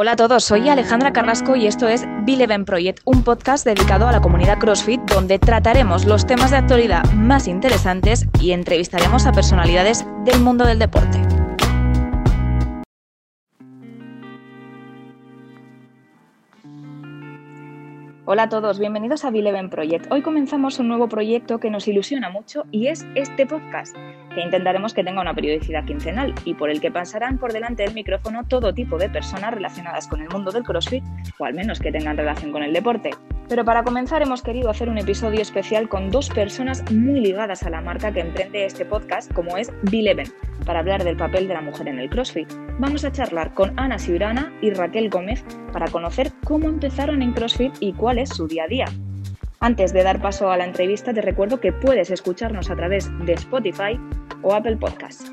Hola a todos, soy Alejandra Carrasco y esto es Bileven Project, un podcast dedicado a la comunidad CrossFit donde trataremos los temas de actualidad más interesantes y entrevistaremos a personalidades del mundo del deporte. Hola a todos, bienvenidos a Bileven Project. Hoy comenzamos un nuevo proyecto que nos ilusiona mucho y es este podcast, intentaremos que tenga una periodicidad quincenal y por el que pasarán por delante del micrófono todo tipo de personas relacionadas con el mundo del CrossFit o al menos que tengan relación con el deporte. Pero para comenzar hemos querido hacer un episodio especial con dos personas muy ligadas a la marca que emprende este podcast, como es Bileven, para hablar del papel de la mujer en el CrossFit. Vamos a charlar con Ana Siurana y Raquel Gómez para conocer cómo empezaron en CrossFit y cuál es su día a día. Antes de dar paso a la entrevista, te recuerdo que puedes escucharnos a través de Spotify o Apple Podcasts.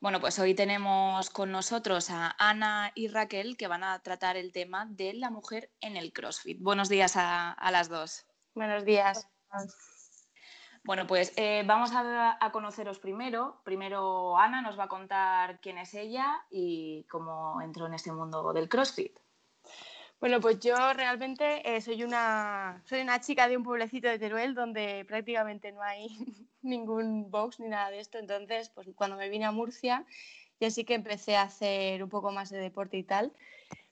Bueno, pues hoy tenemos con nosotros a Ana y Raquel que van a tratar el tema de la mujer en el CrossFit. Buenos días a, las dos. Buenos días. Bueno, pues eh, vamos a, conoceros primero. Primero Ana nos va a contar quién es ella y cómo entró en este mundo del CrossFit. Bueno, pues yo realmente eh, soy, una, soy una chica de un pueblecito de Teruel donde prácticamente no hay ningún box ni nada de esto. Entonces, pues cuando me vine a Murcia, ya sí que empecé a hacer un poco más de deporte y tal.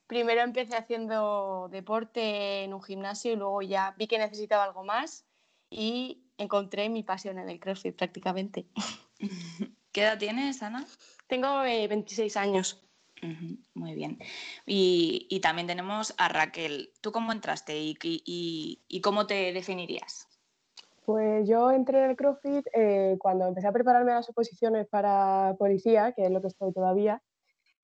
Primero empecé haciendo deporte en un gimnasio y luego ya vi que necesitaba algo más y encontré mi pasión en el CrossFit prácticamente. ¿Qué edad tienes, Ana? Tengo 26 eh, años. Muy bien. Y, también tenemos a Raquel. ¿Tú cómo entraste y, cómo te definirías? Pues yo entré en el CrossFit eh, cuando empecé a prepararme las oposiciones para policía, que es lo que estoy todavía.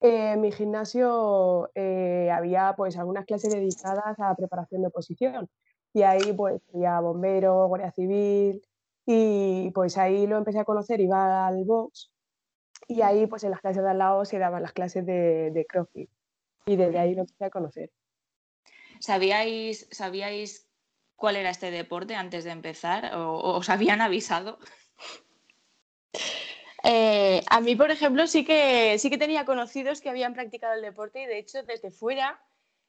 Eh, en mi gimnasio eh, había pues algunas clases dedicadas a preparación de oposición y ahí pues había bombero, guardia civil y pues ahí lo empecé a conocer, iba al box y ahí, pues en las clases de al lado se daban las clases de, de CrossFit. Y desde ahí lo empecé a conocer. ¿Sabíais, ¿Sabíais cuál era este deporte antes de empezar? ¿O, os habían avisado? Eh, a mí, por ejemplo, sí que, sí que tenía conocidos que habían practicado el deporte y de hecho desde fuera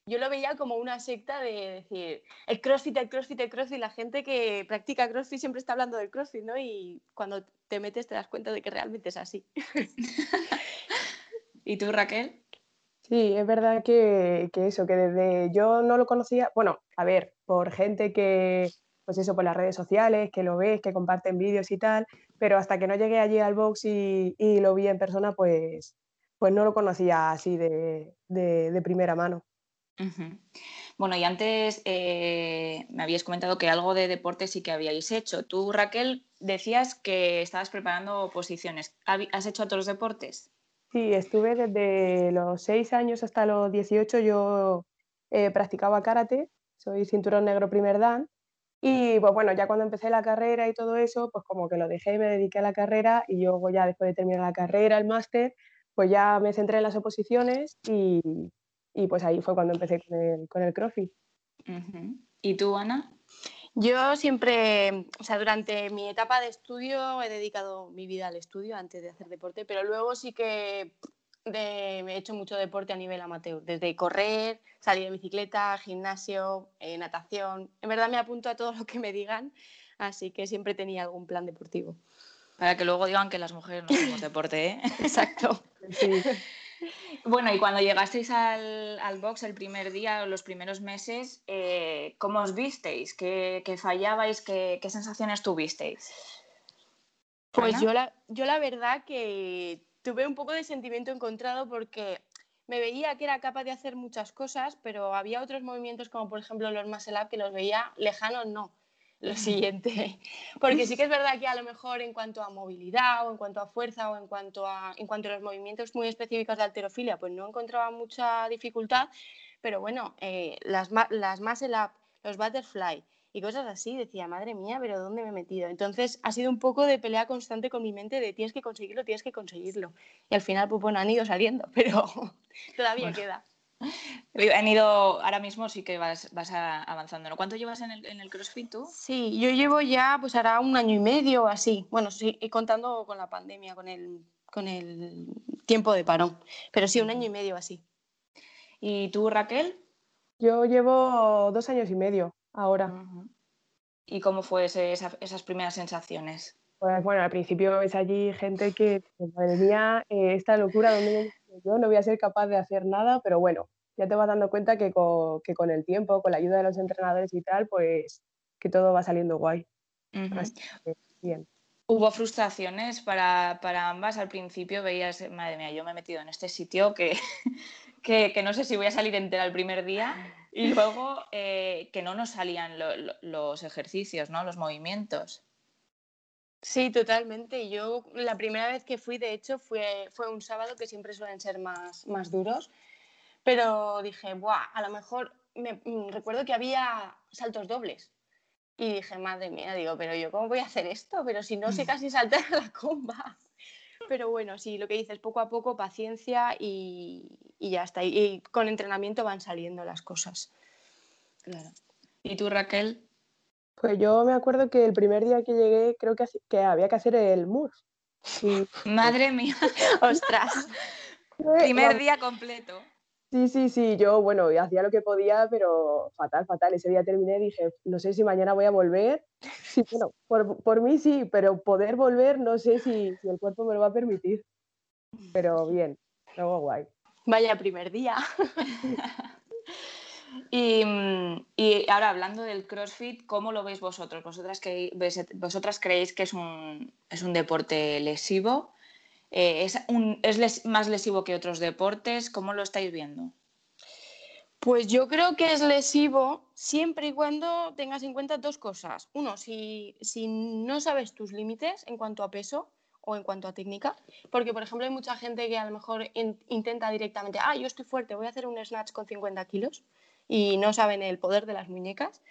yo lo veía como una secta de decir, el CrossFit, el CrossFit, el CrossFit, la gente que practica CrossFit siempre está hablando del CrossFit, ¿no? Y cuando te metes te das cuenta de que realmente es así. ¿Y tú, Raquel? Sí, es verdad que, eso, que desde yo no lo conocía, bueno, a ver, por gente que, pues eso, por las redes sociales, que lo ves, que comparten vídeos y tal, pero hasta que no llegué allí al box y, lo vi en persona, pues, pues no lo conocía así de primera mano. Bueno, y antes eh, me habías comentado que algo de deporte sí que habíais hecho. Tú, Raquel, decías que estabas preparando posiciones. ¿Has hecho otros deportes? Sí, estuve desde los 6 años hasta los 18. Yo eh, practicaba karate, soy cinturón negro primer dan. Y pues bueno, ya cuando empecé la carrera y todo eso, pues como que lo dejé y me dediqué a la carrera. Y luego ya después de terminar la carrera, el máster, pues ya me centré en las oposiciones y, y pues ahí fue cuando empecé con el, con el CrossFit. ¿Y tú, Ana? Yo siempre, o sea, durante mi etapa de estudio he dedicado mi vida al estudio antes de hacer deporte, pero luego sí que he hecho mucho deporte a nivel amateur, desde correr, salir de bicicleta, gimnasio, eh, natación. En verdad me apunto a todo lo que me digan, así que siempre tenía algún plan deportivo. Para que luego digan que las mujeres no hacemos deporte, ¿eh? Exacto. Sí. Bueno, y cuando llegasteis al, box el primer día o los primeros meses, eh, ¿cómo os visteis? ¿Qué, fallabais? ¿Qué, sensaciones tuvisteis? Pues yo la, yo la verdad que tuve un poco de sentimiento encontrado porque me veía que era capaz de hacer muchas cosas, pero había otros movimientos como por ejemplo los muscle up que los veía lejanos, no lo siguiente. Porque sí que es verdad que a lo mejor en cuanto a movilidad o en cuanto a fuerza o en cuanto a, en cuanto a los movimientos muy específicos de alterofilia, pues no encontraba mucha dificultad, pero bueno, eh, las, las muscle up, los butterfly y cosas así, decía, madre mía, pero ¿dónde me he metido? Entonces ha sido un poco de pelea constante con mi mente de tienes que conseguirlo, tienes que conseguirlo. Y al final, pues bueno, han ido saliendo, pero todavía queda. Han ido, ahora mismo sí que vas, vas avanzando, ¿no? ¿Cuánto llevas en el, en el CrossFit tú? Sí, yo llevo ya, pues hará un año y medio así. Bueno, sí, contando con la pandemia, con el, con el tiempo de parón. Pero sí, un año y medio así. ¿Y tú, Raquel? Yo llevo dos años y medio ahora. ¿Y cómo fue esas primeras sensaciones? Pues bueno, al principio ves allí gente que, madre mía, eh, esta locura donde yo no voy a ser capaz de hacer nada, pero bueno, ya te vas dando cuenta que con, que con el tiempo, con la ayuda de los entrenadores y tal, pues que todo va saliendo guay. bien. ¿Hubo frustraciones para, para, ambas? Al principio veías, madre mía, yo me he metido en este sitio que, que, que no sé si voy a salir entera el primer día y luego eh, que no nos salían los ejercicios, ¿no? los movimientos. Sí, totalmente. Yo la primera vez que fui, de hecho, fue, fue un sábado que siempre suelen ser más, más duros, pero dije, Buah, a lo mejor me, mm, recuerdo que había saltos dobles. Y dije, madre mía, digo, pero yo cómo voy a hacer esto, pero si no sé casi saltar la comba. Pero bueno, sí, lo que dices, poco a poco, paciencia y, y ya está. Y, con entrenamiento van saliendo las cosas. Claro. ¿Y tú, Raquel? Pues yo me acuerdo que el primer día que llegué creo que, que había que hacer el MUR. Madre mía, ostras. primer día completo. Sí, sí, sí, yo, bueno, hacía lo que podía, pero fatal, fatal. Ese día terminé y dije, no sé si mañana voy a volver. Sí, bueno, por, por mí sí, pero poder volver no sé si, si, el cuerpo me lo va a permitir. Pero bien, luego guay. Vaya primer día. Y, ahora hablando del CrossFit, ¿cómo lo veis vosotros? ¿Vosotras, que, vosotras creéis que es un, es un deporte lesivo? Eh, ¿Es, un, ¿Es más lesivo que otros deportes? ¿Cómo lo estáis viendo? Pues yo creo que es lesivo siempre y cuando tengas en cuenta dos cosas. Uno, si, si no sabes tus límites en cuanto a peso, o en cuanto a técnica, porque por ejemplo hay mucha gente que a lo mejor intenta directamente, ah, yo estoy fuerte, voy a hacer un snatch con 50 kilos y no saben el poder de las muñecas.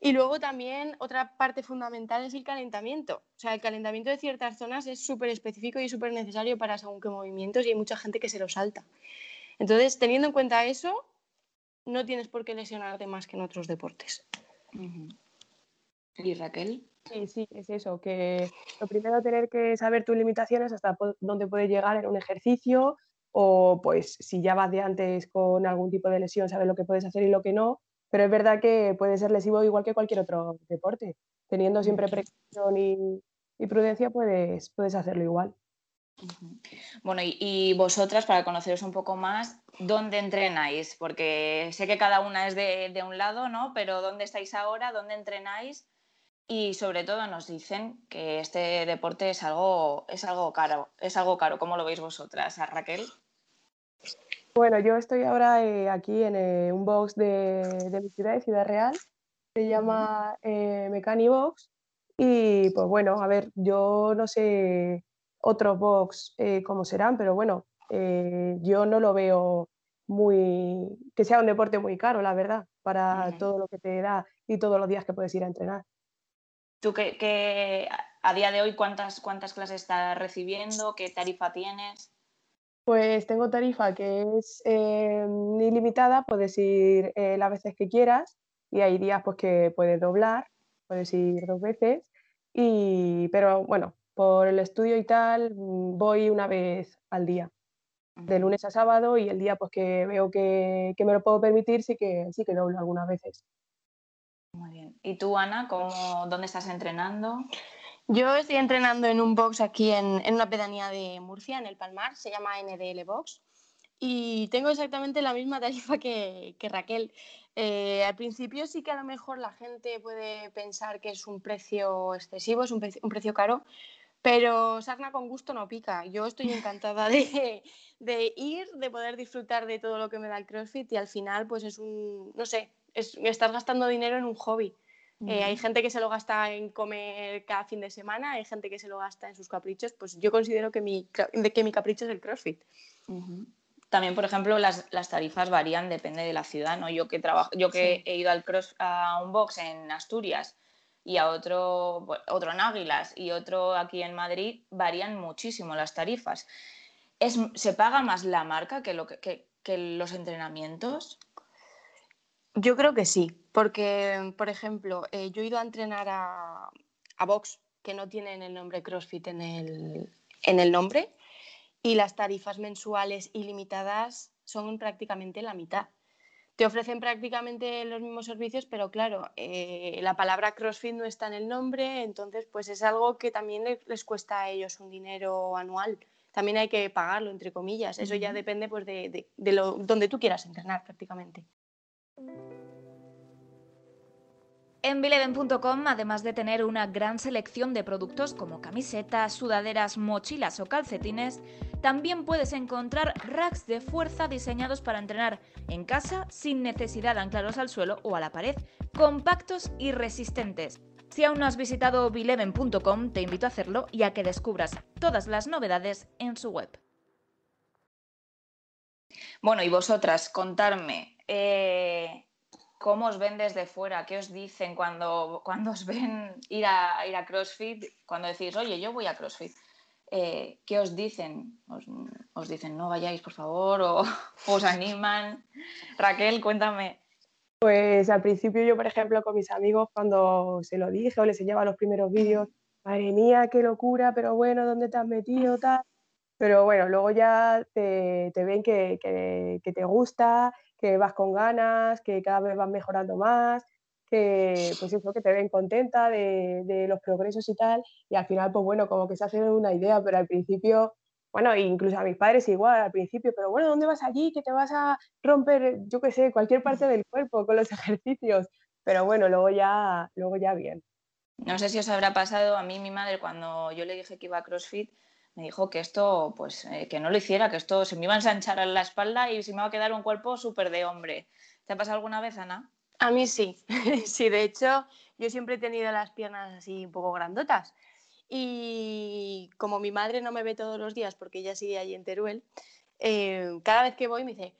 Y luego también otra parte fundamental es el calentamiento. O sea, el calentamiento de ciertas zonas es súper específico y súper necesario para según qué movimientos y hay mucha gente que se lo salta. Entonces, teniendo en cuenta eso, no tienes por qué lesionarte más que en otros deportes. ¿Y Raquel? Sí, sí, es eso, que lo primero tener que saber tus limitaciones hasta dónde puedes llegar en un ejercicio o pues si ya vas de antes con algún tipo de lesión, sabes lo que puedes hacer y lo que no, pero es verdad que puede ser lesivo igual que cualquier otro deporte. Teniendo siempre precaución y, prudencia puedes, puedes hacerlo igual. Bueno, y, vosotras, para conoceros un poco más, ¿dónde entrenáis? Porque sé que cada una es de, de un lado, ¿no? Pero ¿dónde estáis ahora? ¿Dónde entrenáis? Y sobre todo nos dicen que este deporte es algo, es algo caro. Es algo caro. ¿Cómo lo veis vosotras, Raquel? Bueno, yo estoy ahora eh, aquí en eh, un box de, mi ciudad, de Ciudad Real. Se llama eh, Mecanibox. Y pues bueno, a ver, yo no sé otros box eh, cómo serán, pero bueno, yo no lo veo muy. que sea un deporte muy caro, la verdad, para todo lo que te da y todos los días que puedes ir a entrenar. ¿Tú que, a día de hoy cuántas, cuántas clases estás recibiendo? ¿Qué tarifa tienes? Pues tengo tarifa que es eh, ilimitada, puedes ir eh, las veces que quieras y hay días pues, que puedes doblar, puedes ir dos veces, y, pero bueno, por el estudio y tal mm, voy una vez al día, de lunes a sábado y el día pues que veo que, que me lo puedo permitir sí que, sí que doblo algunas veces. Muy bien. ¿Y tú, Ana, cómo, dónde estás entrenando? Yo estoy entrenando en un box aquí en, una pedanía de Murcia, en el Palmar, se llama NDL Box. Y tengo exactamente la misma tarifa que, Raquel. Eh, al principio sí que a lo mejor la gente puede pensar que es un precio excesivo, es un, precio caro, pero sarna con gusto no pica. Yo estoy encantada de, de, ir, de poder disfrutar de todo lo que me da el CrossFit y al final pues es un, no sé, es, estás gastando dinero en un hobby. Eh, hay gente que se lo gasta en comer cada fin de semana, hay gente que se lo gasta en sus caprichos. Pues yo considero que mi, que mi capricho es el CrossFit. También, por ejemplo, las, las, tarifas varían, depende de la ciudad. ¿no? Yo que, trabajo, yo que he ido al cross, a un box en Asturias y a otro, otro en Águilas y otro aquí en Madrid, varían muchísimo las tarifas. Es, se paga más la marca que lo que, que los entrenamientos? Yo creo que sí, porque, por ejemplo, eh, yo he ido a entrenar a, a box que no tienen el nombre CrossFit en el, en el nombre y las tarifas mensuales ilimitadas son prácticamente la mitad. Te ofrecen prácticamente los mismos servicios, pero claro, eh, la palabra CrossFit no está en el nombre, entonces pues es algo que también les cuesta a ellos un dinero anual. También hay que pagarlo, entre comillas. Eso ya depende pues, de, de lo, donde tú quieras entrenar prácticamente. En Bileven.com, además de tener una gran selección de productos como camisetas, sudaderas, mochilas o calcetines, también puedes encontrar racks de fuerza diseñados para entrenar en casa sin necesidad de anclarlos al suelo o a la pared, compactos y resistentes. Si aún no has visitado Bileven.com, te invito a hacerlo y a que descubras todas las novedades en su web. Bueno, y vosotras, contarme, eh, ¿Cómo os ven desde fuera? ¿Qué os dicen cuando, cuando os ven ir a, ir a CrossFit? Cuando decís, oye, yo voy a CrossFit. Eh, ¿Qué os dicen? Os, dicen, no vayáis, por favor? ¿O os animan? Raquel, cuéntame. Pues al principio yo, por ejemplo, con mis amigos, cuando se lo dije o les enseñaba los primeros vídeos, madre mía, qué locura, pero bueno, ¿dónde te has metido? Tal. Pero bueno, luego ya te, ven que, que, te gusta, que vas con ganas, que cada vez vas mejorando más, que pues eso, que te ven contenta de, los progresos y tal, y al final, pues bueno, como que se hacen una idea, pero al principio, bueno, incluso a mis padres igual al principio, pero bueno, ¿dónde vas allí? Que te vas a romper, yo qué sé, cualquier parte del cuerpo con los ejercicios, pero bueno, luego ya, luego ya bien. No sé si os habrá pasado a mí, mi madre, cuando yo le dije que iba a CrossFit, me dijo que esto, pues, eh, que no lo hiciera, que esto se me iba a ensanchar en la espalda y se me iba a quedar un cuerpo súper de hombre. ¿Te ha pasado alguna vez, Ana? A mí sí, sí, de hecho, yo siempre he tenido las piernas así un poco grandotas. Y como mi madre no me ve todos los días porque ella sigue allí en Teruel, eh, cada vez que voy me dice,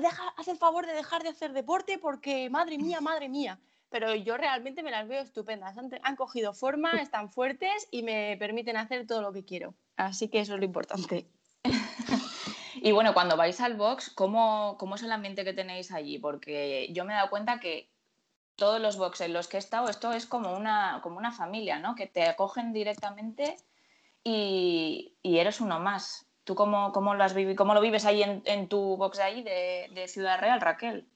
Deja, haz el favor de dejar de hacer deporte porque, madre mía, madre mía pero yo realmente me las veo estupendas. Han, cogido forma, están fuertes y me permiten hacer todo lo que quiero. Así que eso es lo importante. y bueno, cuando vais al box, ¿cómo, ¿cómo, es el ambiente que tenéis allí? Porque yo me he dado cuenta que todos los boxes en los que he estado, esto es como una, como una familia, ¿no? Que te acogen directamente y, eres uno más. ¿Tú cómo, cómo, lo, has cómo lo vives ahí en, tu box de ahí de Ciudad Real, Raquel?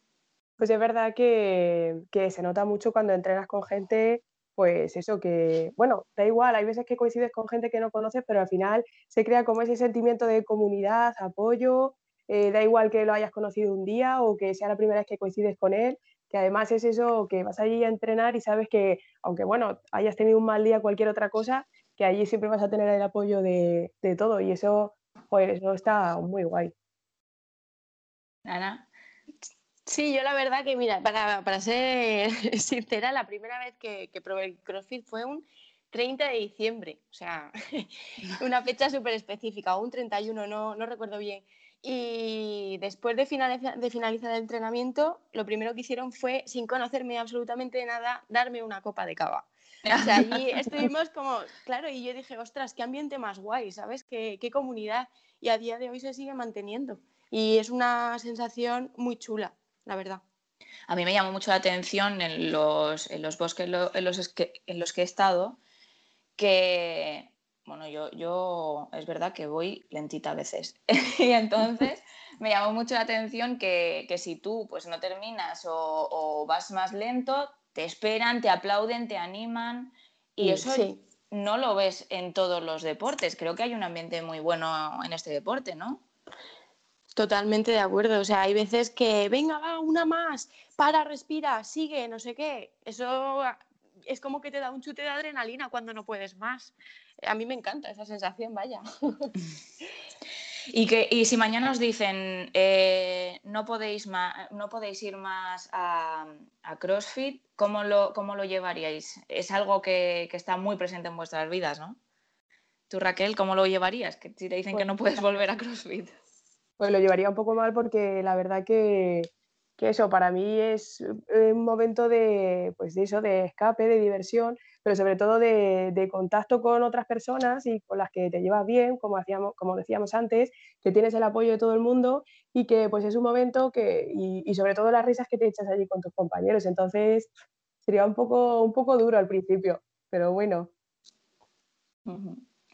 Pues es verdad que, se nota mucho cuando entrenas con gente, pues eso, que, bueno, da igual, hay veces que coincides con gente que no conoces, pero al final se crea como ese sentimiento de comunidad, apoyo, eh, da igual que lo hayas conocido un día o que sea la primera vez que coincides con él, que además es eso, que vas allí a entrenar y sabes que, aunque bueno, hayas tenido un mal día, cualquier otra cosa, que allí siempre vas a tener el apoyo de, de todo y eso, pues eso está muy guay. Ana. Sí, yo la verdad que, mira, para, para ser sincera, la primera vez que, que, probé el CrossFit fue un 30 de diciembre, o sea, una fecha súper específica, o un 31, no, no recuerdo bien. Y después de, de finalizar el entrenamiento, lo primero que hicieron fue, sin conocerme absolutamente nada, darme una copa de cava. O sea, allí estuvimos como, claro, y yo dije, ostras, qué ambiente más guay, ¿sabes? Qué, qué comunidad. Y a día de hoy se sigue manteniendo. Y es una sensación muy chula la verdad. A mí me llamó mucho la atención en los, en los bosques en los, que, en los que he estado que, bueno, yo, yo es verdad que voy lentita a veces. y entonces me llamó mucho la atención que, si tú pues no terminas o, vas más lento, te esperan, te aplauden, te animan. Y eso no lo ves en todos los deportes. Creo que hay un ambiente muy bueno en este deporte, ¿no? Totalmente de acuerdo. O sea, hay veces que, venga, va, una más, para, respira, sigue, no sé qué. Eso es como que te da un chute de adrenalina cuando no puedes más. A mí me encanta esa sensación, vaya. Y, que, si mañana os dicen eh, no, podéis no podéis ir más a, CrossFit, ¿cómo lo, ¿cómo lo, llevaríais? Es algo que, está muy presente en vuestras vidas, ¿no? Tú, Raquel, ¿cómo lo llevarías? Que si te dicen que no pues puedes volver a CrossFit pues lo llevaría un poco mal porque la verdad que, eso para mí es eh, un momento de, pues de eso, de escape, de diversión, pero sobre todo de, contacto con otras personas y con las que te llevas bien, como, hacíamos, como decíamos antes, que tienes el apoyo de todo el mundo y que pues es un momento que, y, sobre todo las risas que te echas allí con tus compañeros. Entonces sería un poco, un poco duro al principio, pero bueno.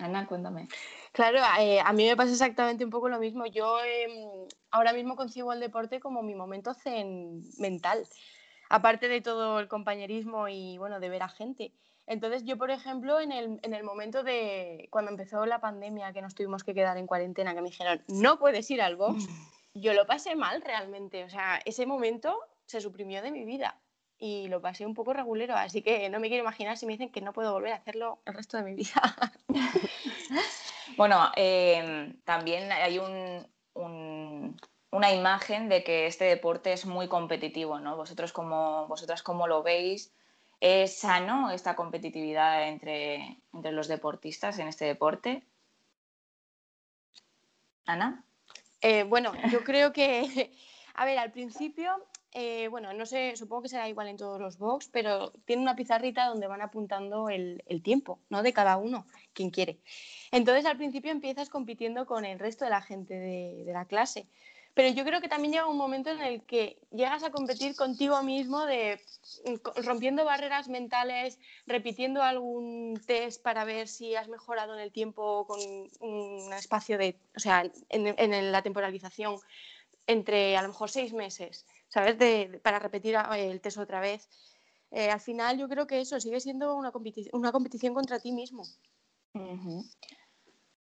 Ana, cuéntame. Claro, eh, a mí me pasa exactamente un poco lo mismo. Yo em, ahora mismo concibo el deporte como mi momento zen mental, aparte de todo el compañerismo y bueno, de ver a gente. Entonces yo, por ejemplo, en el, en el momento de cuando empezó la pandemia, que nos tuvimos que quedar en cuarentena, que me dijeron, no puedes ir al box, yo lo pasé mal realmente. O sea, ese momento se suprimió de mi vida y lo pasé un poco regulero, así que no me quiero imaginar si me dicen que no puedo volver a hacerlo el resto de mi vida. bueno, em, también hay una imagen de que este deporte es muy competitivo, ¿no? Vosotros como, vosotras cómo lo veis, ¿es sano esta competitividad entre, entre los deportistas en este deporte? Ana. Eh, bueno, yo creo que, a ver, al principio eh, bueno, no sé, supongo que será igual en todos los box, pero tiene una pizarrita donde van apuntando el, tiempo, ¿no? De cada uno, quien quiere. Entonces al principio empiezas compitiendo con el resto de la gente de, la clase. Pero yo creo que también llega un momento en el que llegas a competir contigo mismo, de, rompiendo barreras mentales, repitiendo algún test para ver si has mejorado en el tiempo con un espacio de, o sea, en, en la temporalización entre a lo mejor seis meses ¿sabes? De, para repetir el test otra vez. Eh, al final yo creo que eso sigue siendo una, una competición contra ti mismo.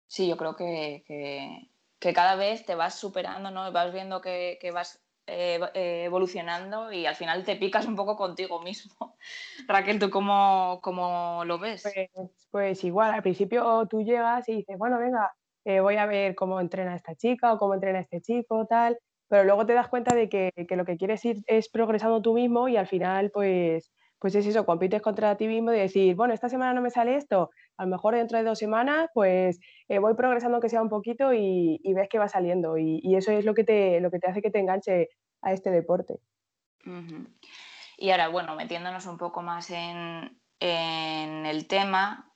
Sí, yo creo que, cada vez te vas superando, ¿no? Vas viendo que, vas eh, eh, evolucionando y al final te picas un poco contigo mismo. Raquel, ¿tú cómo, cómo lo ves? Pues, pues, igual, al principio tú llegas y dices, bueno, venga, voy a ver cómo entrena esta chica o cómo entrena este chico, tal pero luego te das cuenta de que, lo que quieres ir es progresando tú mismo y al final, pues, pues es eso, compites contra ti mismo y decir, bueno, esta semana no me sale esto, a lo mejor dentro de dos semanas, pues eh, voy progresando que sea un poquito y, ves que va saliendo. Y, eso es lo que, te, lo que te hace que te enganche a este deporte. Y ahora, bueno, metiéndonos un poco más en, en el tema,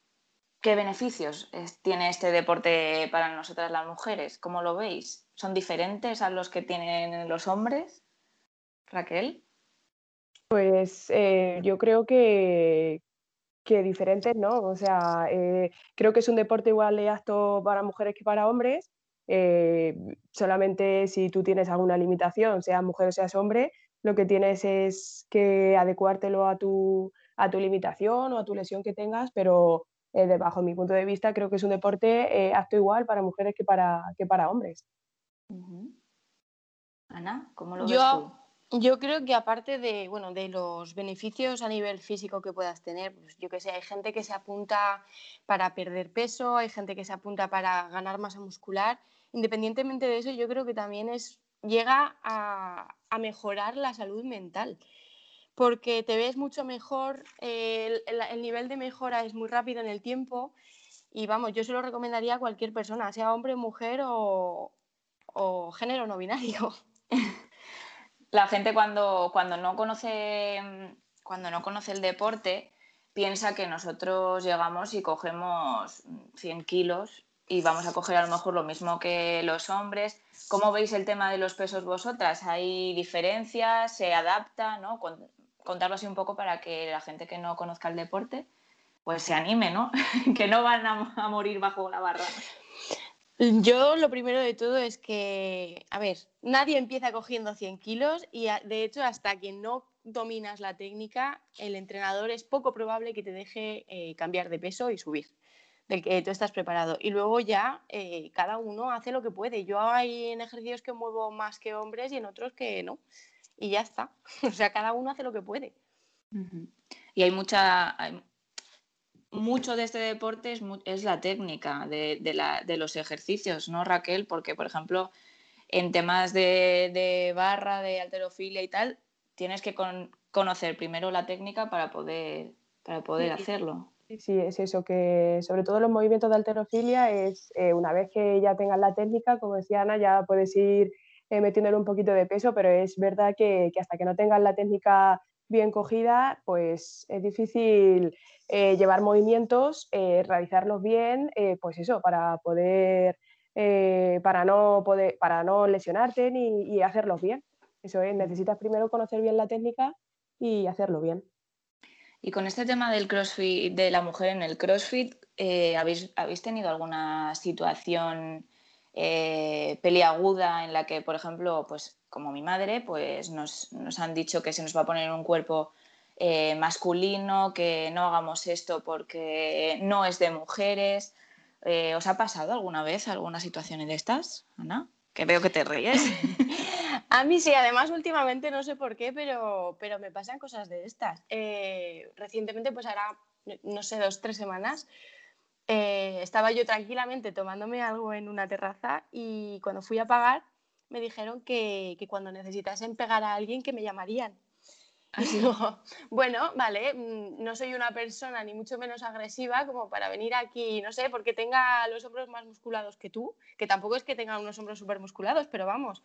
¿qué beneficios tiene este deporte para nosotras las mujeres? ¿Cómo lo veis? Son diferentes a los que tienen los hombres? Raquel. Pues eh, yo creo que, que, diferentes, ¿no? O sea, eh, creo que es un deporte igual de apto para mujeres que para hombres. Eh, solamente si tú tienes alguna limitación, seas mujer o seas hombre, lo que tienes es que adecuártelo a tu, a tu limitación o a tu lesión que tengas, pero bajo mi punto de vista creo que es un deporte apto igual para mujeres que para, que para hombres. Ana, ¿cómo lo yo, ves tú? Yo creo que aparte de, bueno, de los beneficios a nivel físico que puedas tener, pues yo que sé, hay gente que se apunta para perder peso, hay gente que se apunta para ganar masa muscular. Independientemente de eso, yo creo que también es, llega a, mejorar la salud mental porque te ves mucho mejor, el, el, nivel de mejora es muy rápido en el tiempo y vamos, yo se lo recomendaría a cualquier persona, sea hombre, mujer o, o género no binario. La gente cuando, cuando, no conoce, cuando no conoce el deporte piensa que nosotros llegamos y cogemos 100 kilos y vamos a coger a lo mejor lo mismo que los hombres. ¿Cómo veis el tema de los pesos vosotras? ¿Hay diferencias? ¿Se adapta? ¿no? Contarlo así un poco para que la gente que no conozca el deporte pues se anime, ¿no? que no van a morir bajo la barra. Yo lo primero de todo es que, a ver, nadie empieza cogiendo 100 kilos y de hecho hasta que no dominas la técnica, el entrenador es poco probable que te deje eh, cambiar de peso y subir, del que tú estás preparado. Y luego ya eh, cada uno hace lo que puede. Yo hay en ejercicios que muevo más que hombres y en otros que no. Y ya está. O sea, cada uno hace lo que puede. Y hay mucha, mucho de este deporte es, la técnica de, los ejercicios, ¿no, Raquel? Porque, por ejemplo, en temas de, barra, de alterofilia y tal, tienes que conocer primero la técnica para poder, para poder hacerlo. Sí, es eso, que sobre todo los movimientos de alterofilia es eh, una vez que ya tengas la técnica, como decía Ana, ya puedes ir eh, metiéndole un poquito de peso, pero es verdad que, hasta que no tengas la técnica bien cogida, pues es difícil eh, llevar movimientos, eh, realizarlos bien, pues eso, para poder, para, no poder para no lesionarte ni, y hacerlos bien. Eso es, necesitas primero conocer bien la técnica y hacerlo bien. Y con este tema del CrossFit, de la mujer en el CrossFit, ¿habéis, ¿habéis tenido alguna situación eh, peliaguda en la que, por ejemplo, pues como mi madre, pues nos, han dicho que se nos va a poner un cuerpo eh, masculino, que no hagamos esto porque no es de mujeres. Eh, ¿Os ha pasado alguna vez alguna situación de estas, Ana? Que veo que te ríes. a mí sí, además últimamente no sé por qué, pero, pero me pasan cosas de estas. recientemente, pues ahora, no sé, dos, tres semanas, eh, estaba yo tranquilamente tomándome algo en una terraza y cuando fui a pagar me dijeron que, cuando necesitasen pegar a alguien que me llamarían. Así bueno, vale, mm, no soy una persona ni mucho menos agresiva como para venir aquí, no sé, porque tenga los hombros más musculados que tú, que tampoco es que tenga unos hombros súper musculados, pero vamos.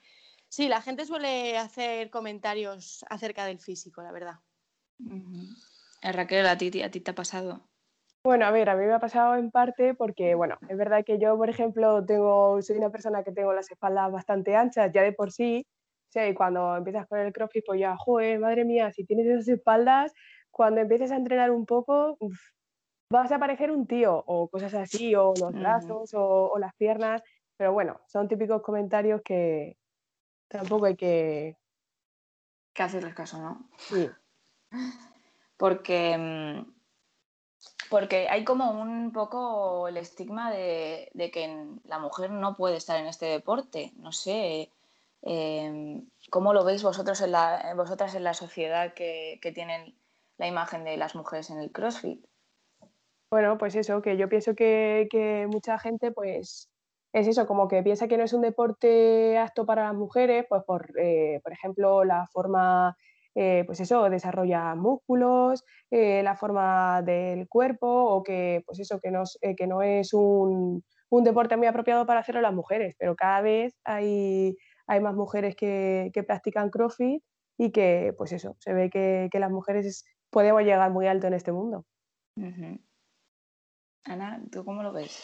Sí, la gente suele hacer comentarios acerca del físico, la verdad. Raquel, ¿a ti, ¿a ti te ha pasado? Bueno, a ver, a mí me ha pasado en parte porque, bueno, es verdad que yo, por ejemplo, tengo, soy una persona que tengo las espaldas bastante anchas ya de por sí, sea, y cuando empiezas con el crossfit, pues ya, joder, madre mía, si tienes esas espaldas, cuando empieces a entrenar un poco, vas a parecer un tío, o cosas así, o los brazos, o, las piernas, pero bueno, son típicos comentarios que tampoco hay que... Que hacerles caso, ¿no? Sí. Porque mm, porque hay como un poco el estigma de, que la mujer no puede estar en este deporte. No sé, em, ¿cómo lo veis vosotros en la, vosotras en la sociedad que, tienen la imagen de las mujeres en el CrossFit? Bueno, pues eso, que yo pienso que, mucha gente, pues, es eso, como que piensa que no es un deporte apto para las mujeres, pues por, eh, por ejemplo, la forma eh, pues eso, desarrolla músculos, eh, la forma del cuerpo o que, pues eso, eh, que no es un, deporte muy apropiado para hacerlo las mujeres, pero cada vez hay, hay más mujeres que, practican CrossFit y que, pues eso, se ve que, las mujeres podemos llegar muy alto en este mundo. Ana, ¿tú cómo lo ves?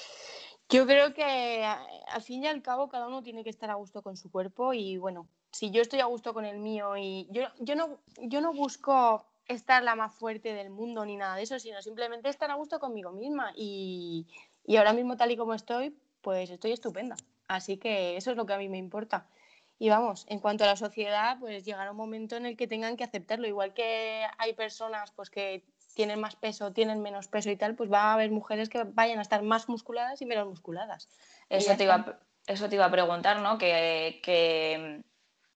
Yo creo que al fin y al cabo cada uno tiene que estar a gusto con su cuerpo y bueno, si yo estoy a gusto con el mío y yo, yo, no, yo no busco estar la más fuerte del mundo ni nada de eso, sino simplemente estar a gusto conmigo misma y, y ahora mismo tal y como estoy, pues estoy estupenda. Así que eso es lo que a mí me importa. Y vamos, en cuanto a la sociedad, pues llegará un momento en el que tengan que aceptarlo. Igual que hay personas pues, que tienen más peso, tienen menos peso y tal, pues va a haber mujeres que vayan a estar más musculadas y menos musculadas. Eso, te iba, eso te iba a preguntar, ¿no? Que, que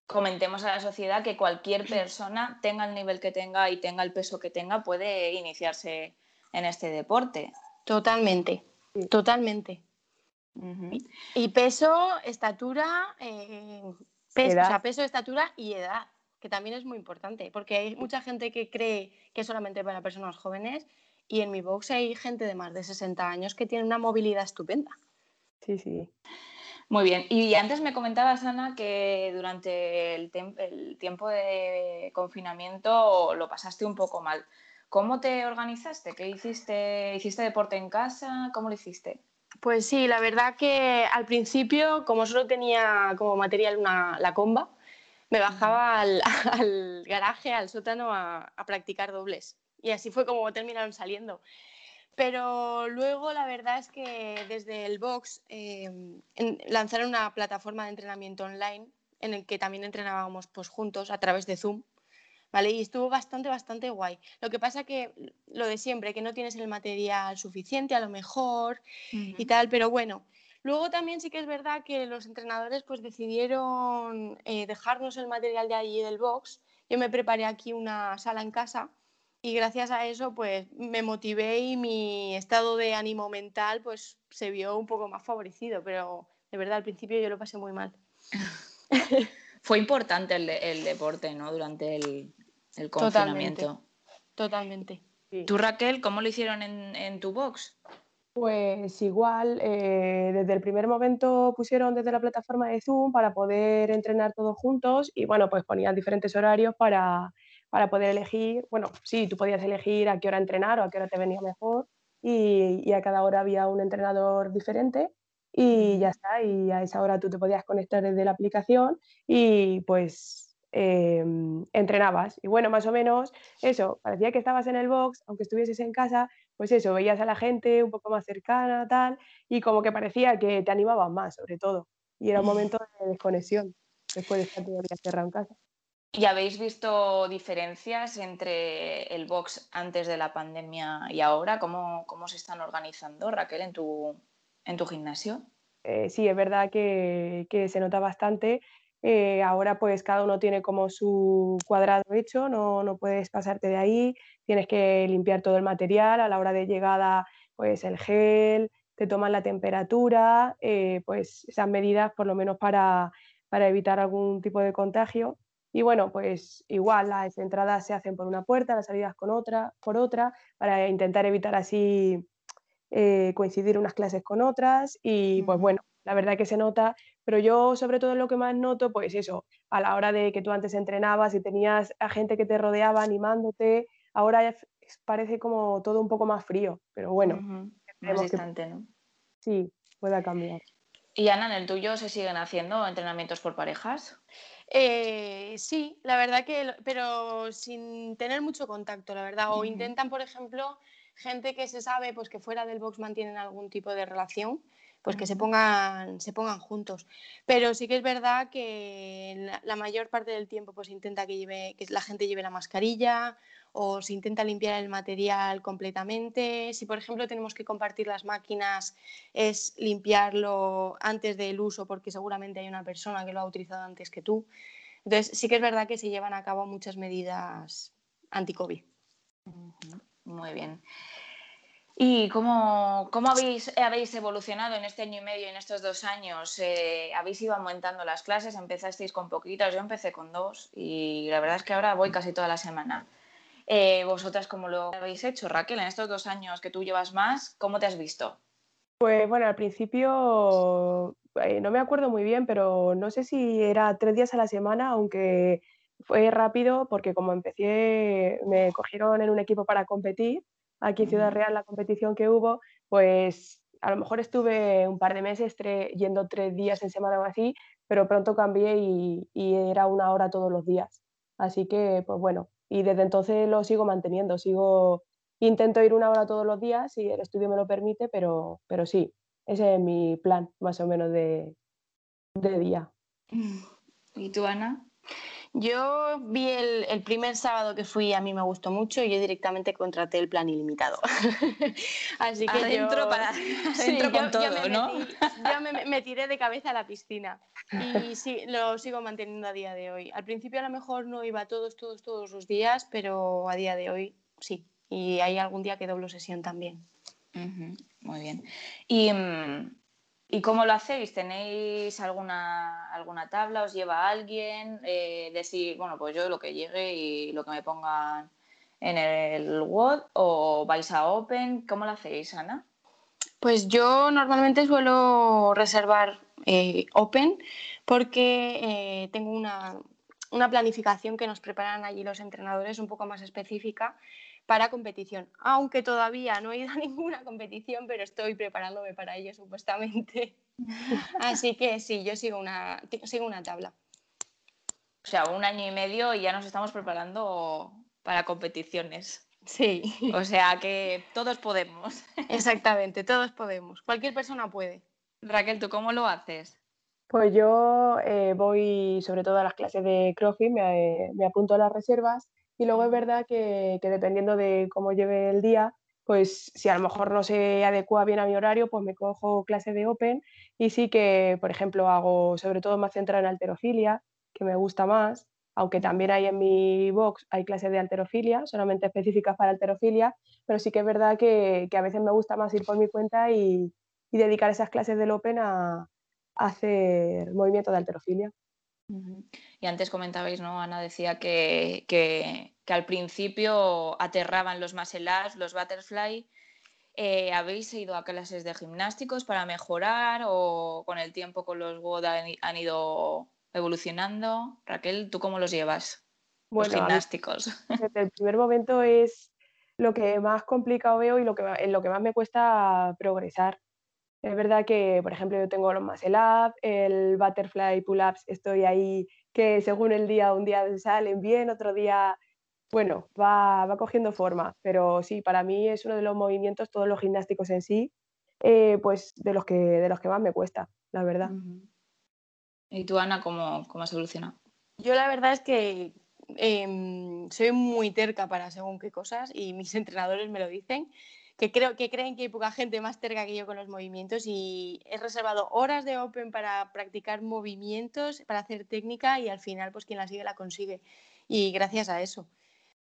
comentemos a la sociedad que cualquier persona, tenga el nivel que tenga y tenga el peso que tenga, puede iniciarse en este deporte. Totalmente, totalmente. y, peso, estatura, eh, peso, o sea, peso, estatura y edad, que también es muy importante, porque hay mucha gente que cree que es solamente para personas jóvenes y en mi box hay gente de más de 60 años que tiene una movilidad estupenda. Sí, sí. Muy bien. Y antes me comentabas, Ana, que durante el, tiempo de confinamiento lo pasaste un poco mal. ¿Cómo te organizaste? ¿Qué hiciste? ¿Hiciste deporte en casa? ¿Cómo lo hiciste? Pues sí, la verdad que al principio, como solo tenía como material una, la comba, me bajaba al, garaje, al sótano a, a practicar dobles. Y así fue como terminaron saliendo. Pero luego la verdad es que desde el box em, lanzaron una plataforma de entrenamiento online en el que también entrenábamos pues, juntos a través de Zoom. ¿Vale? Y estuvo bastante, bastante guay. Lo que pasa que lo de siempre, que no tienes el material suficiente a lo mejor y tal, pero bueno. Luego también sí que es verdad que los entrenadores pues decidieron eh, dejarnos el material de allí del box. Yo me preparé aquí una sala en casa y gracias a eso pues me motivé y mi estado de ánimo mental pues se vio un poco más favorecido, pero de verdad al principio yo lo pasé muy mal. Fue importante el, deporte, ¿no? Durante el, confinamiento. Totalmente. ¿Tú, Raquel, cómo lo hicieron en, tu box? Pues igual, eh, desde el primer momento pusieron desde la plataforma de Zoom para poder entrenar todos juntos y bueno, pues ponían diferentes horarios para, para poder elegir, bueno, sí, tú podías elegir a qué hora entrenar o a qué hora te venía mejor y, y a cada hora había un entrenador diferente y ya está, y a esa hora tú te podías conectar desde la aplicación y pues Em, entrenabas. Y bueno, más o menos eso, parecía que estabas en el box, aunque estuvieses en casa, pues eso, veías a la gente un poco más cercana, tal, y como que parecía que te animabas más, sobre todo. Y era un momento de desconexión, después de estar todo el día cerrado en casa. ¿Y habéis visto diferencias entre el box antes de la pandemia y ahora? ¿Cómo, cómo se están organizando, Raquel, en tu, en tu gimnasio? Eh, sí, es verdad que, que, se nota bastante. Eh, ahora pues cada uno tiene como su cuadrado hecho, no, no, puedes pasarte de ahí, tienes que limpiar todo el material, a la hora de llegada pues el gel, te toman la temperatura, eh, pues esas medidas por lo menos para, para, evitar algún tipo de contagio. Y bueno, pues igual las entradas se hacen por una puerta, las salidas con otra, por otra, para intentar evitar así eh, coincidir unas clases con otras y pues bueno, la verdad que se nota, pero yo sobre todo lo que más noto, pues eso, a la hora de que tú antes entrenabas y tenías a gente que te rodeaba animándote, ahora parece como todo un poco más frío, pero bueno. Más distante, ¿no? Sí, pueda cambiar. ¿Y Ana, en el tuyo se siguen haciendo entrenamientos por parejas? Eh, sí, la verdad que, pero sin tener mucho contacto, la verdad. O intentan, por ejemplo, gente que se sabe pues que fuera del box mantienen algún tipo de relación pues que se pongan, se pongan juntos. Pero sí que es verdad que la, mayor parte del tiempo pues intenta que, lleve, que la gente lleve la mascarilla o se intenta limpiar el material completamente. Si por ejemplo tenemos que compartir las máquinas es limpiarlo antes del uso porque seguramente hay una persona que lo ha utilizado antes que tú. Entonces sí que es verdad que se llevan a cabo muchas medidas anti-COVID. Muy bien. ¿Y cómo, cómo habéis, habéis, evolucionado en este año y medio, en estos dos años? Eh, ¿Habéis ido aumentando las clases? ¿Empezasteis con poquitas? Yo empecé con dos y la verdad es que ahora voy casi toda la semana. Eh, ¿Vosotras cómo lo habéis hecho, Raquel? En estos dos años que tú llevas más, ¿cómo te has visto? Pues bueno, al principio eh, no me acuerdo muy bien, pero no sé si era tres días a la semana, aunque fue rápido porque como empecé, me cogieron en un equipo para competir aquí en Ciudad Real, la competición que hubo, pues a lo mejor estuve un par de meses yendo tres días en semana o así, pero pronto cambié y, era una hora todos los días. Así que, pues bueno, y desde entonces lo sigo manteniendo, sigo, intento ir una hora todos los días si el estudio me lo permite, pero, pero sí, ese es mi plan más o menos de, de día. ¿Y tú, Ana? Yo vi el, primer sábado que fui, a mí me gustó mucho y yo directamente contraté el plan ilimitado. Así que adentro para con todo, me ¿no? me, tiré de cabeza a la piscina y sí, lo sigo manteniendo a día de hoy. Al principio a lo mejor no iba todos, todos, todos los días, pero a día de hoy sí. Y hay algún día que doblo sesión también. Muy bien. Y mm, ¿Y cómo lo hacéis? ¿Tenéis alguna, alguna tabla? ¿Os lleva alguien? Eh, decir, bueno, pues yo lo que llegue y lo que me pongan en el Word o vais a Open. ¿Cómo lo hacéis, Ana? Pues yo normalmente suelo reservar eh, Open porque eh, tengo una, una planificación que nos preparan allí los entrenadores un poco más específica para competición, aunque todavía no he ido a ninguna competición, pero estoy preparándome para ello supuestamente. Así que sí, yo sigo una, sigo una tabla. O sea, un año y medio y ya nos estamos preparando para competiciones. Sí. O sea que todos podemos. Exactamente, todos podemos. Cualquier persona puede. Raquel, ¿tú cómo lo haces? Pues yo eh, voy sobre todo a las clases de CrossFit, me, me apunto a las reservas y luego es verdad que, dependiendo de cómo lleve el día, pues si a lo mejor no se adecua bien a mi horario, pues me cojo clase de Open y sí que, por ejemplo, hago sobre todo más centrado en alterofilia, que me gusta más, aunque también hay en mi box, hay clases de alterofilia, solamente específicas para alterofilia, pero sí que es verdad que, a veces me gusta más ir por mi cuenta y, dedicar esas clases del Open a, a hacer movimiento de alterofilia. Y antes comentabais, ¿no? Ana decía que, que, al principio aterraban los muscle los butterfly Eh, ¿Habéis ido a clases de gimnásticos para mejorar o con el tiempo con los WOD han, ido evolucionando? Raquel, ¿tú cómo los llevas? los gimnásticos. Desde el primer momento es lo que más complicado veo y lo que, en lo que más me cuesta progresar. Es verdad que, por ejemplo, yo tengo los muscle up, el butterfly pull-ups, estoy ahí que según el día, un día salen bien, otro día bueno, va, va, cogiendo forma, pero sí, para mí es uno de los movimientos, todos los gimnásticos en sí, eh, pues de los, que, de los que más me cuesta, la verdad. ¿Y tú, Ana, cómo, cómo has evolucionado? Yo la verdad es que em, soy muy terca para según qué cosas y mis entrenadores me lo dicen, que creo que creen que hay poca gente más terca que yo con los movimientos y he reservado horas de Open para practicar movimientos, para hacer técnica y al final pues quien la sigue la consigue y gracias a eso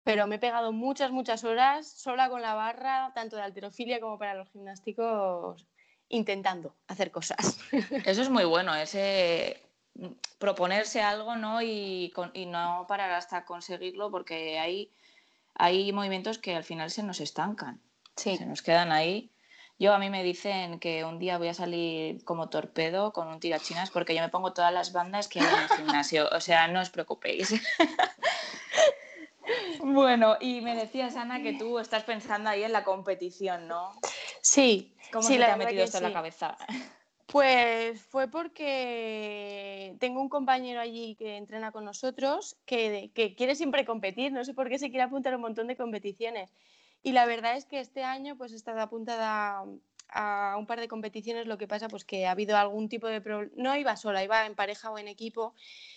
pero me he pegado muchas, muchas horas sola con la barra, tanto de alterofilia como para los gimnásticos, intentando hacer cosas. Eso es muy bueno, ese mm, proponerse algo ¿no? Y, no parar hasta conseguirlo, porque hay, hay movimientos que al final se nos estancan, sí. se nos quedan ahí. Yo a mí me dicen que un día voy a salir como torpedo con un tirachinas porque yo me pongo todas las bandas que hay en el gimnasio. O sea, no os preocupéis. Bueno, y me decías, Ana, que tú estás pensando ahí en la competición, ¿no? Sí. ¿Cómo se te ha metido esto en la cabeza? Pues fue porque tengo un compañero allí que entrena con nosotros que, que, quiere siempre competir, no sé por qué se quiere apuntar a un montón de competiciones. Y la verdad es que este año pues está apuntada a un par de competiciones, lo que pasa pues que ha habido algún tipo de problema, no iba sola, iba en pareja o en equipo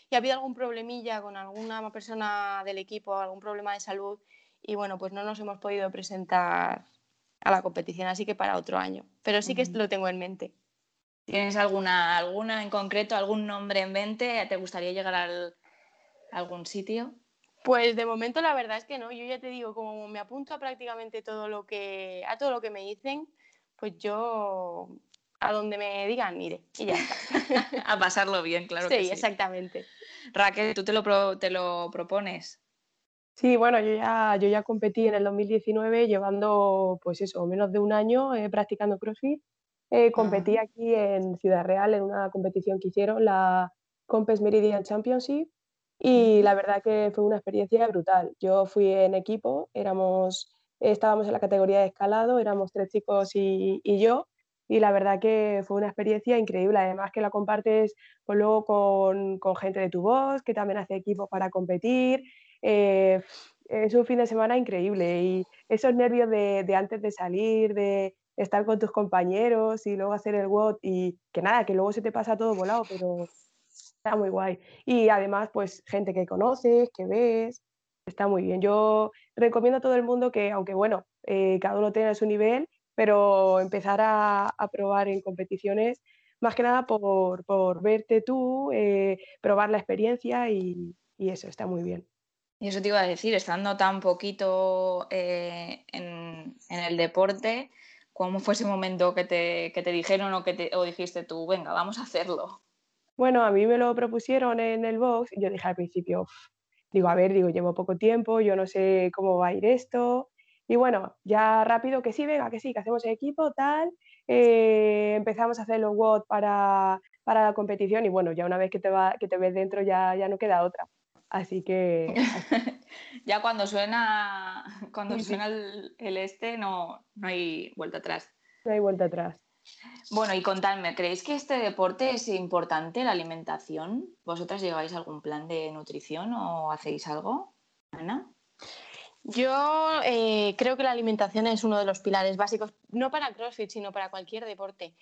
y ha habido algún problemilla con alguna persona del equipo, algún problema de salud y bueno, pues no nos hemos podido presentar a la competición, así que para otro año, pero sí que lo tengo en mente. ¿Tienes alguna, alguna en concreto, algún nombre en mente? ¿Te gustaría llegar a algún sitio? Pues de momento la verdad es que no. Yo ya te digo, como me apunto a prácticamente todo lo que, a todo lo que me dicen, pues yo a donde me digan iré y ya está. a pasarlo bien, claro. Sí, que sí, exactamente. Raquel, ¿tú te lo, te lo propones? Sí, bueno, yo ya, yo ya competí en el 2019 llevando, pues eso, menos de un año eh, practicando CrossFit. Eh, competí aquí en Ciudad Real en una competición que hicieron, la Compes Meridian Championship, y la verdad que fue una experiencia brutal. Yo fui en equipo, éramos estábamos en la categoría de escalado, éramos tres chicos y, yo, y la verdad que fue una experiencia increíble, además que la compartes pues, luego con, con, gente de tu voz, que también hace equipo para competir. Eh, es un fin de semana increíble y esos nervios de, de, antes de salir, de estar con tus compañeros y luego hacer el WOD y que nada, que luego se te pasa todo volado, pero está muy guay. Y además, pues gente que conoces, que ves, está muy bien. Yo recomiendo a todo el mundo que, aunque bueno, eh, cada uno tenga su nivel, pero empezar a, probar en competiciones, más que nada por, verte tú, eh, probar la experiencia y, eso, está muy bien. Y eso te iba a decir, estando tan poquito eh, en, el deporte, ¿cómo fue ese momento que te, te dijeron o que te, o dijiste tú, venga, vamos a hacerlo? Bueno, a mí me lo propusieron en el box y yo dije al principio, digo, a ver, digo, llevo poco tiempo, yo no sé cómo va a ir esto. Y bueno, ya rápido que sí, venga, que sí, que hacemos equipo, tal. Eh, empezamos a hacer los WOD para, para, la competición y bueno, ya una vez que te, va, que te ves dentro ya, ya no queda otra. Así que... ya cuando suena, cuando suena el, el, este no, no hay vuelta atrás. No hay vuelta atrás. Bueno, y contadme, ¿creéis que este deporte es importante, la alimentación? ¿Vosotras lleváis algún plan de nutrición o hacéis algo? Ana. Yo eh, creo que la alimentación es uno de los pilares básicos, no para CrossFit, sino para cualquier deporte.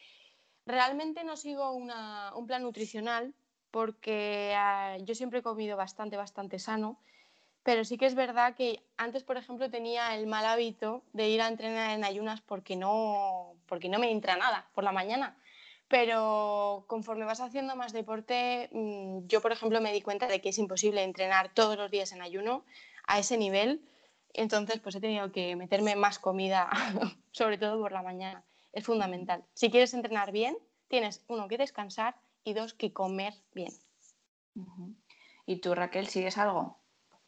Realmente no sigo un plan nutricional porque ah, yo siempre he comido bastante, bastante sano pero sí que es verdad que antes, por ejemplo, tenía el mal hábito de ir a entrenar en ayunas porque no, porque no me entra nada por la mañana. Pero conforme vas haciendo más deporte, mm, yo, por ejemplo, me di cuenta de que es imposible entrenar todos los días en ayuno a ese nivel. Entonces, pues he tenido que meterme más comida, sobre todo por la mañana. Es fundamental. Si quieres entrenar bien, tienes, uno, que descansar y dos, que comer bien. ¿Y tú, Raquel, sigues algo?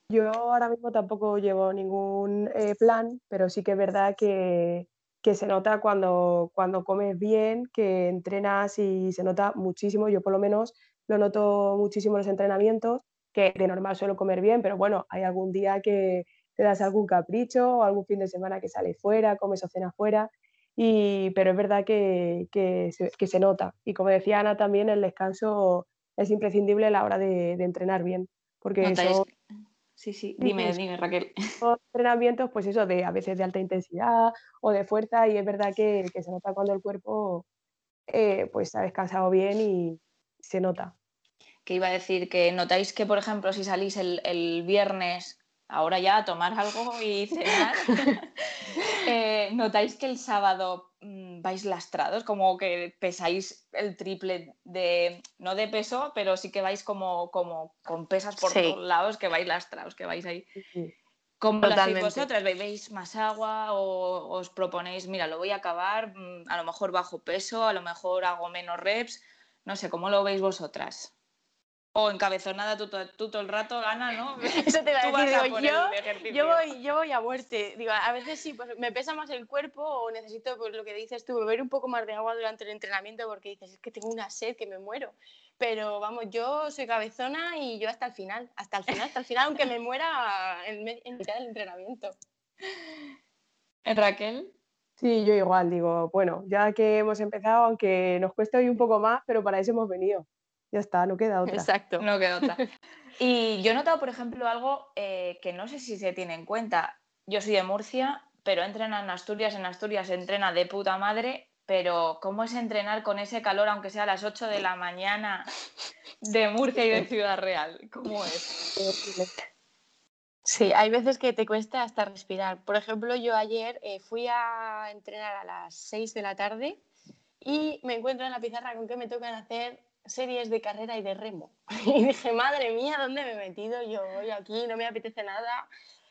Yo ahora mismo tampoco llevo ningún eh, plan, pero sí que es verdad que, que se nota cuando, cuando comes bien, que entrenas y se nota muchísimo. Yo por lo menos lo noto muchísimo en los entrenamientos, que de normal suelo comer bien, pero bueno, hay algún día que te das algún capricho o algún fin de semana que sales fuera, comes o cenas fuera. Y, pero es verdad que, que, se, nota. Y como decía Ana también, el descanso es imprescindible a la hora de, entrenar bien. Porque Sí, sí, dime, dime Raquel. Entrenamientos, pues eso, de a veces de alta intensidad o de fuerza, y es verdad que, se nota cuando el cuerpo eh, pues ha descansado bien y se nota. Que iba a decir que notáis que, por ejemplo, si salís el, el viernes ahora ya a tomar algo y cenar, eh, ¿notáis que el sábado mm, vais lastrados? Como que pesáis el triple de, no de peso, pero sí que vais como, como con pesas por todos lados, que vais lastrados, que vais ahí. ¿Cómo lo hacéis vosotras? ¿Bebéis más agua o os proponéis, mira, lo voy a acabar, mm, a lo mejor bajo peso, a lo mejor hago menos reps? No sé, ¿cómo lo veis vosotras? O encabezonada tú, tú, todo el rato, gana, ¿no? Eso te va a decir, yo, yo, voy, yo voy a muerte. Digo, a veces sí, pues me pesa más el cuerpo o necesito, pues lo que dices tú, beber un poco más de agua durante el entrenamiento porque dices, es que tengo una sed que me muero. Pero vamos, yo soy cabezona y yo hasta el final, hasta el final, hasta el final, aunque me muera en, en mitad del entrenamiento. Raquel? Sí, yo igual, digo, bueno, ya que hemos empezado, aunque nos cueste hoy un poco más, pero para eso hemos venido ya está, no queda otra. Exacto. No queda otra. Y yo he notado, por ejemplo, algo eh, que no sé si se tiene en cuenta. Yo soy de Murcia, pero entrena en Asturias. En Asturias se entrena de puta madre, pero ¿cómo es entrenar con ese calor, aunque sea a las 8 de la mañana de Murcia y de Ciudad Real? ¿Cómo es? Sí, hay veces que te cuesta hasta respirar. Por ejemplo, yo ayer eh, fui a entrenar a las 6 de la tarde y me encuentro en la pizarra con que me tocan hacer series de carrera y de remo. Y dije, madre mía, ¿dónde me he metido yo hoy aquí? No me apetece nada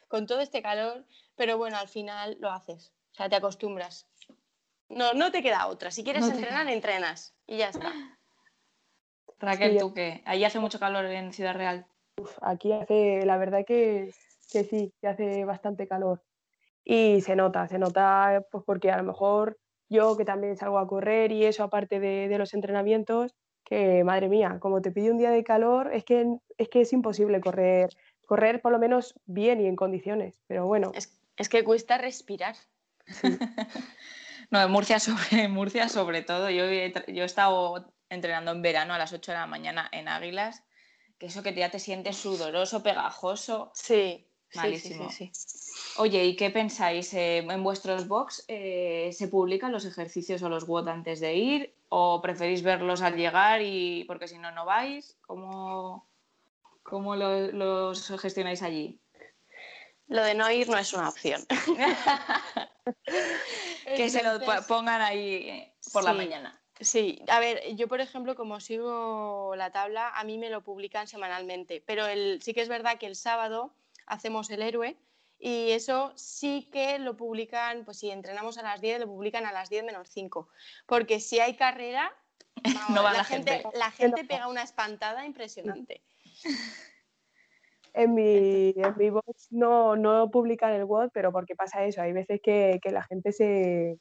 con todo este calor, pero bueno, al final lo haces, o sea, te acostumbras. No, no te queda otra. Si quieres entrenar, entrenas y ya está. Raquel, ¿tú qué? ¿Ahí hace mucho calor en Ciudad Real? aquí hace, la verdad que, que sí, que hace bastante calor. Y se nota, se nota pues porque a lo mejor yo que también salgo a correr y eso aparte de, de los entrenamientos, que madre mía, como te pide un día de calor, es que es, que es imposible correr, correr por lo menos bien y en condiciones, pero bueno. Es, que cuesta respirar. no, en Murcia sobre, Murcia sobre todo, yo he, yo he estado entrenando en verano a las 8 de la mañana en Águilas, que eso que ya te sientes sudoroso, pegajoso. Sí, malísimo. Sí, Oye, ¿y qué pensáis? Eh, ¿En vuestros box eh, se publican los ejercicios o los WOD antes de ir? ¿O preferís verlos al llegar y porque si no, no vais? ¿Cómo, cómo los gestionáis allí? Lo de no ir no es una opción. que se lo pongan ahí eh, por la mañana. Sí, a ver, yo por ejemplo, como sigo la tabla, a mí me lo publican semanalmente, pero el, sí que es verdad que el sábado hacemos el héroe y eso sí que lo publican, pues si entrenamos a las 10, lo publican a las 10 menos 5. Porque si hay carrera, no va la, gente, la gente pega una espantada impresionante. En mi, en mi box no, no publican el WOD, pero porque pasa eso, hay veces que, que la gente se,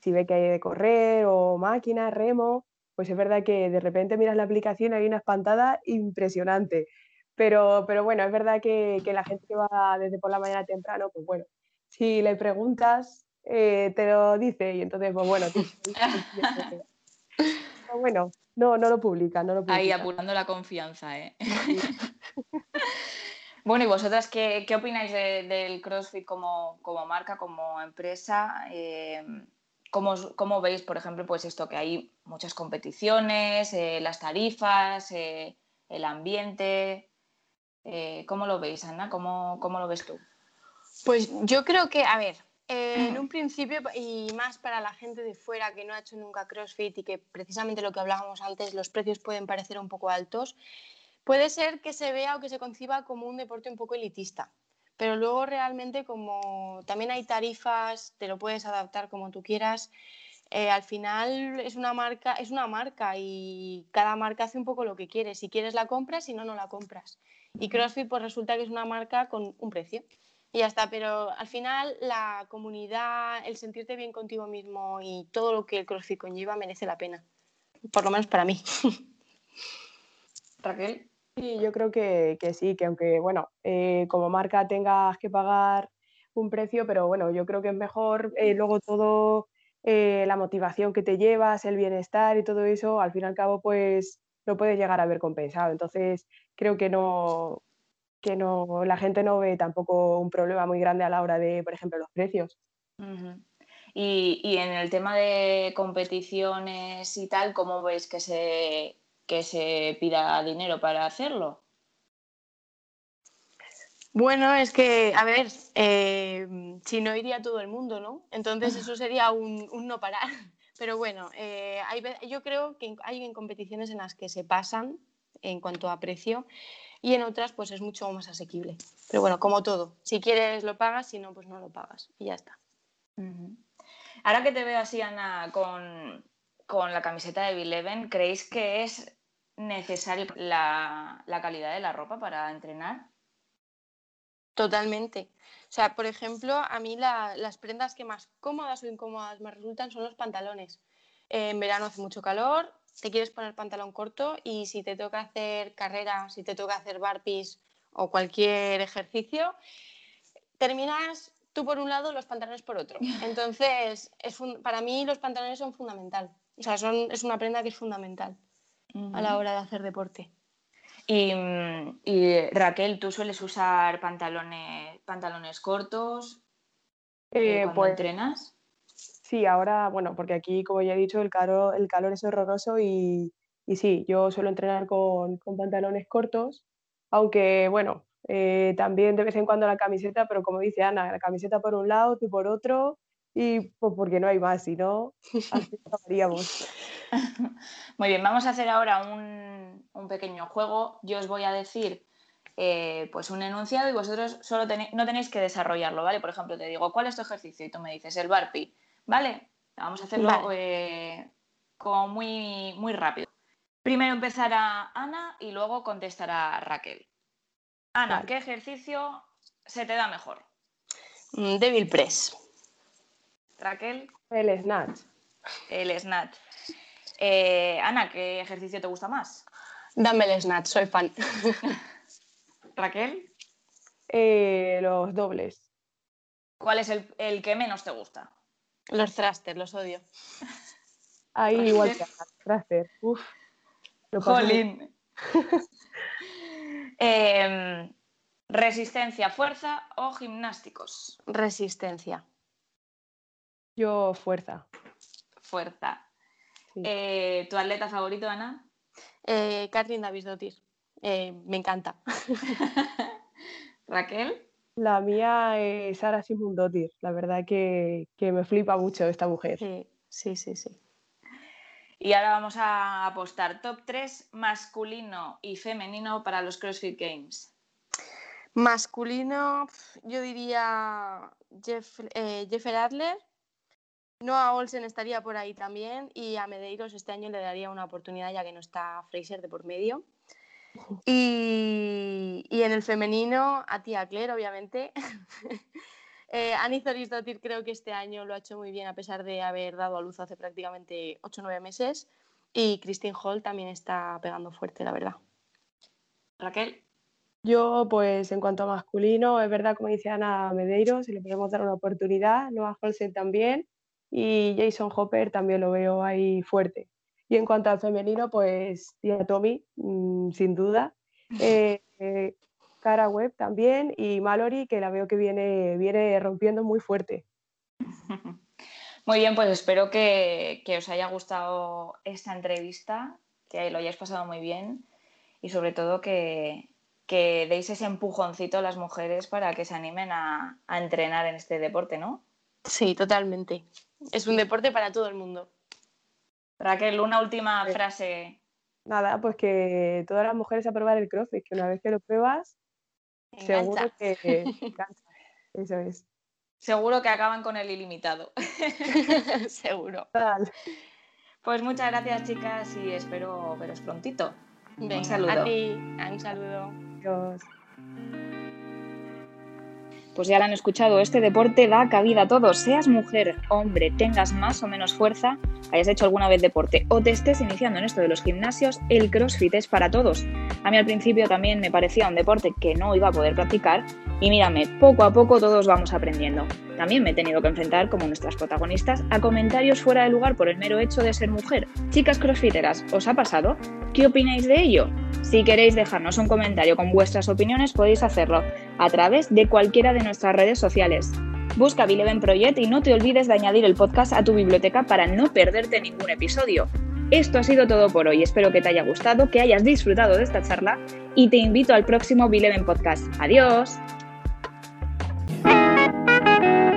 si ve que hay de correr o máquina, remo, pues es verdad que de repente miras la aplicación y hay una espantada impresionante. Pero, pero bueno, es verdad que, que, la gente que va desde por la mañana temprano, pues bueno, si le preguntas, eh, te lo dice y entonces, pues bueno, bueno, no, no lo publica, no lo publica. Ahí apurando la confianza, ¿eh? bueno, ¿y vosotras qué, qué opináis del CrossFit como, como, marca, como empresa? Eh, ¿cómo, ¿cómo, veis, por ejemplo, pues esto que hay muchas competiciones, eh, las tarifas, el ambiente? Eh, ¿Cómo lo veis, Ana? ¿Cómo, lo ves tú? Pues yo creo que, a ver, en un principio, y más para la gente de fuera que no ha hecho nunca CrossFit y que precisamente lo que hablábamos antes, los precios pueden parecer un poco altos, puede ser que se vea o que se conciba como un deporte un poco elitista. Pero luego realmente como también hay tarifas, te lo puedes adaptar como tú quieras. Eh, al final es una marca, es una marca y cada marca hace un poco lo que quiere. Si quieres la compras, si no, no la compras. Y CrossFit pues resulta que es una marca con un precio. y ya está. Pero al final la comunidad, el sentirte bien contigo mismo y todo lo que el CrossFit conlleva merece la pena. Por lo menos para mí. Raquel. Sí, yo creo que, sí, que aunque, bueno, eh, como marca tengas que pagar un precio, pero bueno, yo creo que es mejor eh, luego todo, eh, la motivación que te llevas, el bienestar y todo eso, al fin y al cabo, pues lo puedes llegar a ver compensado. Entonces, creo que no, que no, la gente no ve tampoco un problema muy grande a la hora de, por ejemplo, los precios. y, y, en el tema de competiciones y tal, ¿cómo veis que se, que se pida dinero para hacerlo? Bueno, es que, a ver, eh, si no iría todo el mundo, ¿no? Entonces eso sería un, no parar. Pero bueno, eh, yo creo que hay en competiciones en las que se pasan en cuanto a precio y en otras pues es mucho más asequible. Pero bueno, como todo, si quieres lo pagas, si no, pues no lo pagas y ya está. Ahora que te veo así, Ana, con, con la camiseta de Bill ¿creéis que es necesario la, calidad de la ropa para entrenar? Totalmente. O sea, por ejemplo, a mí las prendas que más cómodas o incómodas me resultan son los pantalones. en verano hace mucho calor, te quieres poner pantalón corto y si te toca hacer carrera, si te toca hacer barpees o cualquier ejercicio, terminas tú por un lado, los pantalones por otro. Entonces, es para mí los pantalones son fundamental. O sea, son, es una prenda que es fundamental a la hora de hacer deporte. Y, Raquel, ¿tú sueles usar pantalones, pantalones cortos eh, cuando pues, entrenas? Sí, ahora, bueno, porque aquí, como ya he dicho, el calor, el calor es horroroso y, y sí, yo suelo entrenar con, con pantalones cortos, aunque, bueno, eh, también de vez en cuando la camiseta, pero como dice Ana, la camiseta por un lado, tú por otro, y pues porque no hay más, si no, así acabaríamos. Muy bien, vamos a hacer ahora un, pequeño juego. Yo os voy a decir eh, pues un enunciado y vosotros solo no tenéis que desarrollarlo, ¿vale? Por ejemplo, te digo, ¿cuál es tu ejercicio? Y tú me dices, el barpi, ¿vale? Vamos a hacerlo eh, como muy, muy rápido. Primero empezará Ana y luego contestará Raquel. Ana, ¿qué ejercicio se te da mejor? Mm, Devil Press. Raquel. El snatch. El snatch. Eh, Ana, ¿qué ejercicio te gusta más? Dame el snatch, soy fan. Raquel. Eh, los dobles. ¿Cuál es el, que menos te gusta? Los thrusters, los odio. Ahí igual que thrusters. Uf. Jolín. Em, resistencia, fuerza o gimnásticos. Resistencia. Yo fuerza. Fuerza. Eh, ¿Tu atleta favorito, Ana? Eh, Catherine Davis eh, me encanta. ¿Raquel? La mía es Sara Simundotir. La verdad que, que me flipa mucho esta mujer. Sí, sí, sí, sí. Y ahora vamos a apostar top 3 masculino y femenino para los CrossFit Games. Masculino, yo diría Jeff, eh, Jeffer Adler, Noah Olsen estaría por ahí también y a Medeiros este año le daría una oportunidad ya que no está Fraser de por medio. Y, en el femenino, a Tia Claire, obviamente. eh, Annie creo que este año lo ha hecho muy bien a pesar de haber dado a luz hace prácticamente 8 o 9 meses. Y Christine Hall también está pegando fuerte, la verdad. Raquel. Yo, pues en cuanto a masculino, es verdad, como dice Ana Medeiros, si le podemos dar una oportunidad, Noah Olsen también y Jason Hopper también lo veo ahí fuerte. Y en cuanto al femenino, pues tía Tommy, mm, sin duda. Eh, eh, Cara Webb también y Mallory, que la veo que viene, viene rompiendo muy fuerte. Muy bien, pues espero que, os haya gustado esta entrevista, que lo hayáis pasado muy bien y sobre todo que, deis ese empujoncito a las mujeres para que se animen a, a entrenar en este deporte, ¿no? Sí, totalmente. Es un deporte para todo el mundo. Raquel, una última frase. Nada, pues que todas las mujeres a probar el CrossFit, que una vez que lo pruebas, seguro que Eso es. Seguro que acaban con el ilimitado. seguro. Pues muchas gracias, chicas, y espero veros prontito. un saludo. A ti, un saludo. Adiós. Pues ya lo han escuchado, este deporte da cabida a todos, seas mujer, hombre, tengas más o menos fuerza, hayas hecho alguna vez deporte o te estés iniciando en esto de los gimnasios, el CrossFit es para todos. A mí al principio también me parecía un deporte que no iba a poder practicar y mírame, poco a poco todos vamos aprendiendo. También me he tenido que enfrentar, como nuestras protagonistas, a comentarios fuera de lugar por el mero hecho de ser mujer. Chicas crossfiteras, ¿os ha pasado? ¿Qué opináis de ello? Si queréis dejarnos un comentario con vuestras opiniones, podéis hacerlo a través de cualquiera de nuestras redes sociales. Busca Bileven Project y no te olvides de añadir el podcast a tu biblioteca para no perderte ningún episodio. Esto ha sido todo por hoy. Espero que te haya gustado, que hayas disfrutado de esta charla y te invito al próximo Bileven Podcast. ¡Adiós! Thank you.